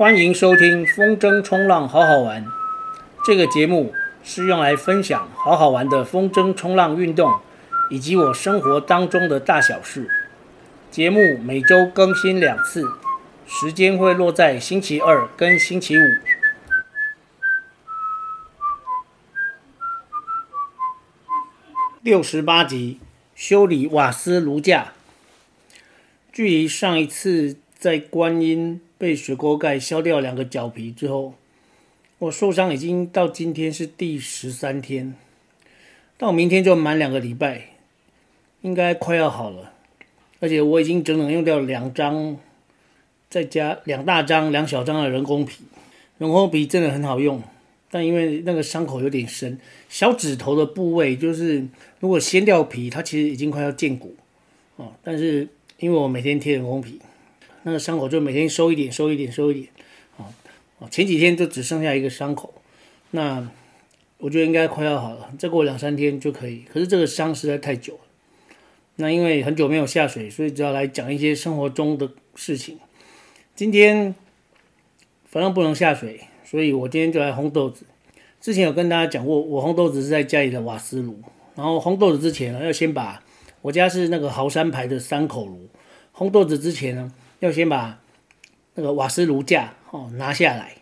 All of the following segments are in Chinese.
欢迎收听风筝冲浪好好玩。这个节目是用来分享好好玩的风筝冲浪运动，以及我生活当中的大小事。节目每周更新两次，时间会落在星期二跟星期五。六十八集，修理瓦斯炉架。距离上一次在观音被水锅盖削掉两个脚皮之后，我受伤已经到今天是第十三天，到明天就满两个礼拜，应该快要好了。而且我已经整整用掉两张，再加两大张、两小张的人工皮。人工皮真的很好用。但因为那个伤口有点深，小指头的部位就是如果掀掉皮，它其实已经快要见骨哦。但是因为我每天贴人工皮，那个伤口就每天收一点、收一点、收一点。哦哦，前几天就只剩下一个伤口，那我觉得应该快要好了，再过两三天就可以。可是这个伤实在太久了，那因为很久没有下水，所以只要来讲一些生活中的事情。今天反正不能下水。所以我今天就来烘豆子。之前有跟大家讲过，我烘豆子是在家里的瓦斯炉。然后烘豆子之前呢，要先把我家是那个豪山牌的三口炉。烘豆子之前呢，要先把那个瓦斯炉架哦拿下来。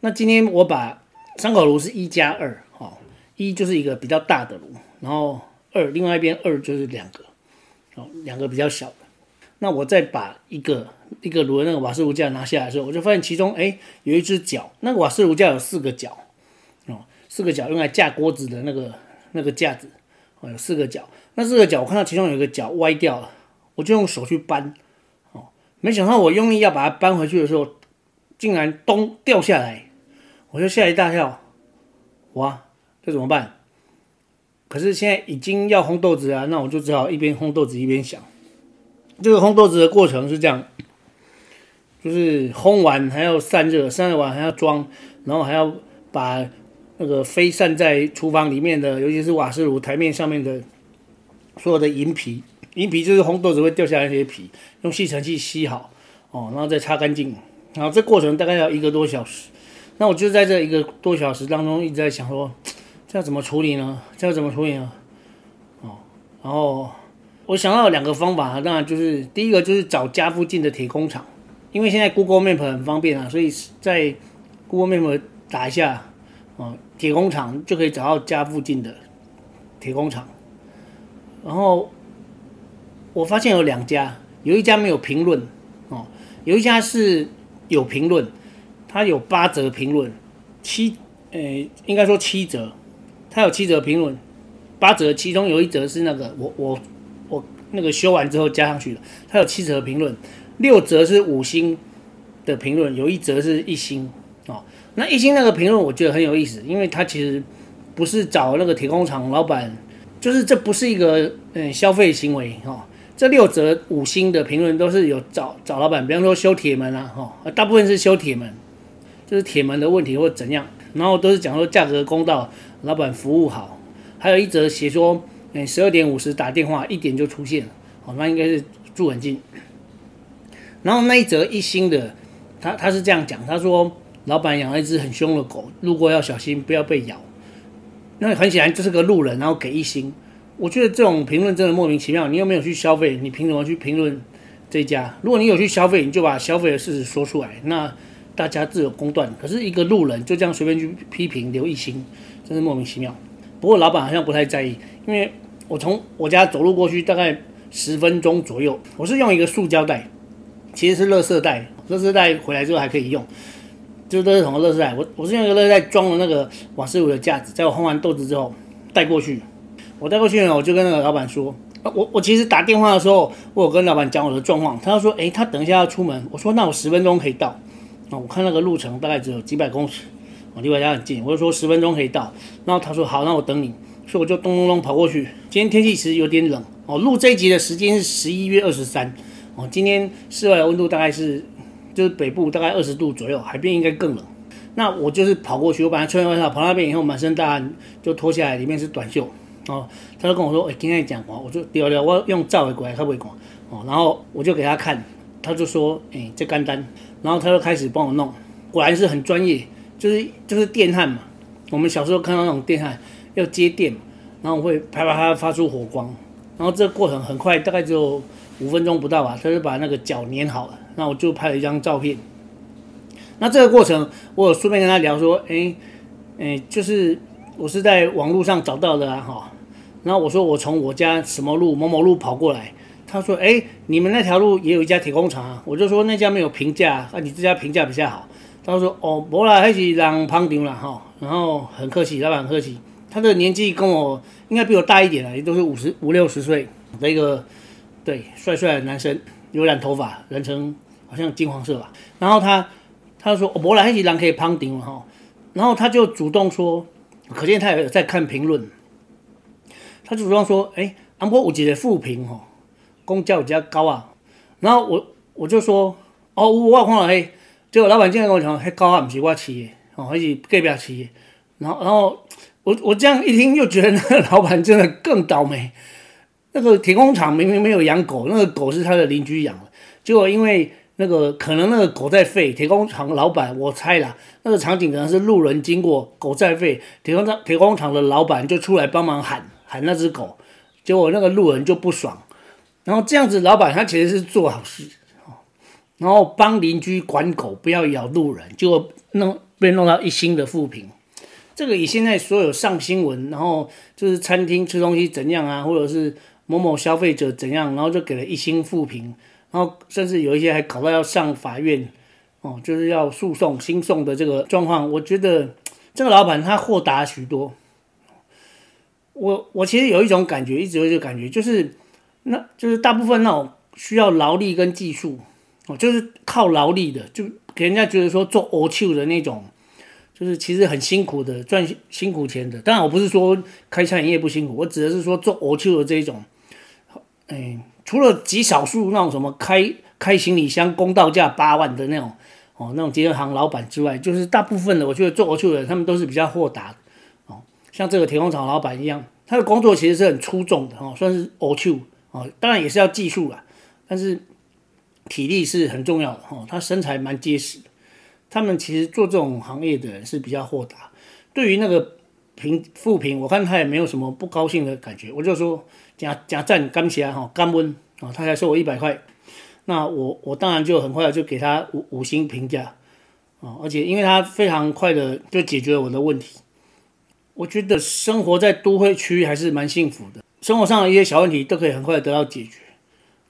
那今天我把三口炉是一加二哦，一就是一个比较大的炉，然后二另外一边二就是两个哦，两个比较小的。那我再把一个一个炉的那个瓦斯炉架拿下来的时候，我就发现其中哎有一只脚，那个瓦斯炉架有四个脚哦，四个脚用来架锅子的那个那个架子哦，有四个脚。那四个脚我看到其中有一个脚歪掉了，我就用手去扳，没想到我用力要把它搬回去的时候，竟然咚掉下来，我就吓一大跳，哇，这怎么办？可是现在已经要烘豆子啊，那我就只好一边烘豆子一边想。这个烘豆子的过程是这样，就是烘完还要散热，散热完还要装，然后还要把那个飞散在厨房里面的，尤其是瓦斯炉台面上面的所有的银皮，银皮就是红豆子会掉下来那些皮，用吸尘器吸好，哦，然后再擦干净，然后这过程大概要一个多小时。那我就在这一个多小时当中一直在想说，这要怎么处理呢？这要怎么处理呢？哦，然后。我想到有两个方法，当然就是第一个就是找家附近的铁工厂，因为现在 Google Map 很方便啊，所以在 Google Map 打一下，哦，铁工厂就可以找到家附近的铁工厂。然后我发现有两家，有一家没有评论，哦，有一家是有评论，它有八折评论，七，呃，应该说七折，它有七折评论，八折其中有一折是那个我我我。那个修完之后加上去的，它有七折评论，六折是五星的评论，有一折是一星哦。那一星那个评论我觉得很有意思，因为他其实不是找那个铁工厂老板，就是这不是一个嗯消费行为哦。这六则五星的评论都是有找找老板，比方说修铁门啊，哈，大部分是修铁门，就是铁门的问题或怎样，然后都是讲说价格公道，老板服务好，还有一则写说。十二点五十打电话，一点就出现了，哦，那应该是住很近。然后那一则一星的，他他是这样讲，他说老板养了一只很凶的狗，路过要小心，不要被咬。那很显然就是个路人，然后给一星。我觉得这种评论真的莫名其妙，你又没有去消费，你凭什么去评论这家？如果你有去消费，你就把消费的事实说出来，那大家自有公断。可是一个路人就这样随便去批评刘一星，真是莫名其妙。不过老板好像不太在意，因为。我从我家走路过去大概十分钟左右，我是用一个塑胶袋，其实是垃圾袋，垃圾袋回来之后还可以用，就都是什么垃圾袋？我我是用一个垃圾袋装了那个瓦斯炉的架子，在我烘完豆子之后带过去。我带过去呢，我就跟那个老板说，我我其实打电话的时候，我有跟老板讲我的状况，他说，诶，他等一下要出门，我说那我十分钟可以到，啊，我看那个路程大概只有几百公尺，我离我家很近，我就说十分钟可以到，然后他说好，那我等你。所以我就咚咚咚跑过去。今天天气其实有点冷哦。录这一集的时间是十一月二十三哦。今天室外的温度大概是，就是北部大概二十度左右，海边应该更冷。那我就是跑过去，我本来穿外套，跑那边以后满身大汗，就脱下来，里面是短袖哦。他就跟我说：“哎、今天讲话，我就聊聊，我用照的过来，他不会讲哦。”然后我就给他看，他就说：“哎、这干单。”然后他就开始帮我弄，果然是很专业，就是就是电焊嘛。我们小时候看到那种电焊要接电，然后会啪啪啪发出火光，然后这个过程很快，大概只有五分钟不到吧，他就把那个脚粘好了。那我就拍了一张照片。那这个过程，我有顺便跟他聊说，哎哎，就是我是在网络上找到的啊，哈。然后我说我从我家什么路某某路跑过来。他说：“哎，你们那条路也有一家铁工厂啊。”我就说那家没有评价，啊，你这家评价比较好。他说：“哦，不啦，还是让旁听了哈。”然后很客气，老板很客气。他的年纪跟我应该比我大一点了，也都是五十五六十岁的一个对帅帅的男生，有染头发，染成好像金黄色吧。然后他他说：“哦，不啦，还是让可以旁听了哈。”然后他就主动说，可见他有在看评论。他就主动说：“哎，安波五级的负评哈。”工价比较高啊，然后我我就说，哦，我看了嘿，结果老板竟然跟我讲，嘿，高啊，不是我起的，哦，还是隔壁起的，然后然后我我这样一听，又觉得那个 老板真的更倒霉。那个铁工厂明明没有养狗，那个狗是他的邻居养的，结果因为那个可能那个狗在吠，铁工厂老板我猜啦，那个场景可能是路人经过，狗在吠，铁工厂铁工厂的老板就出来帮忙喊喊那只狗，结果那个路人就不爽。然后这样子，老板他其实是做好事，然后帮邻居管狗，不要咬路人，结果弄被弄到一星的负评。这个以现在所有上新闻，然后就是餐厅吃东西怎样啊，或者是某某消费者怎样，然后就给了一星负评，然后甚至有一些还搞到要上法院，哦，就是要诉讼、新讼的这个状况。我觉得这个老板他豁达许多。我我其实有一种感觉，一直有这个感觉，就是。那就是大部分那种需要劳力跟技术哦，就是靠劳力的，就给人家觉得说做欧秋的那种，就是其实很辛苦的赚辛苦钱的。当然我不是说开餐饮业不辛苦，我指的是说做欧秋的这一种。哎，除了极少数那种什么开开行李箱公道价八万的那种哦，那种捷运行老板之外，就是大部分的我觉得做欧秋的，他们都是比较豁达。像这个铁工厂老板一样，他的工作其实是很出众的哦，算是欧秋。哦，当然也是要技术啦，但是体力是很重要的哦。他身材蛮结实的，他们其实做这种行业的人是比较豁达。对于那个评负评，我看他也没有什么不高兴的感觉。我就说加加赞感谢哈，干温啊，他才收我一百块。那我我当然就很快就给他五五星评价啊，而且因为他非常快的就解决了我的问题。我觉得生活在都会区还是蛮幸福的。生活上的一些小问题都可以很快得到解决，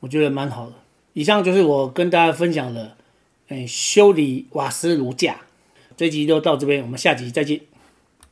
我觉得蛮好的。以上就是我跟大家分享的，嗯，修理瓦斯炉架。这集就到这边，我们下集再见。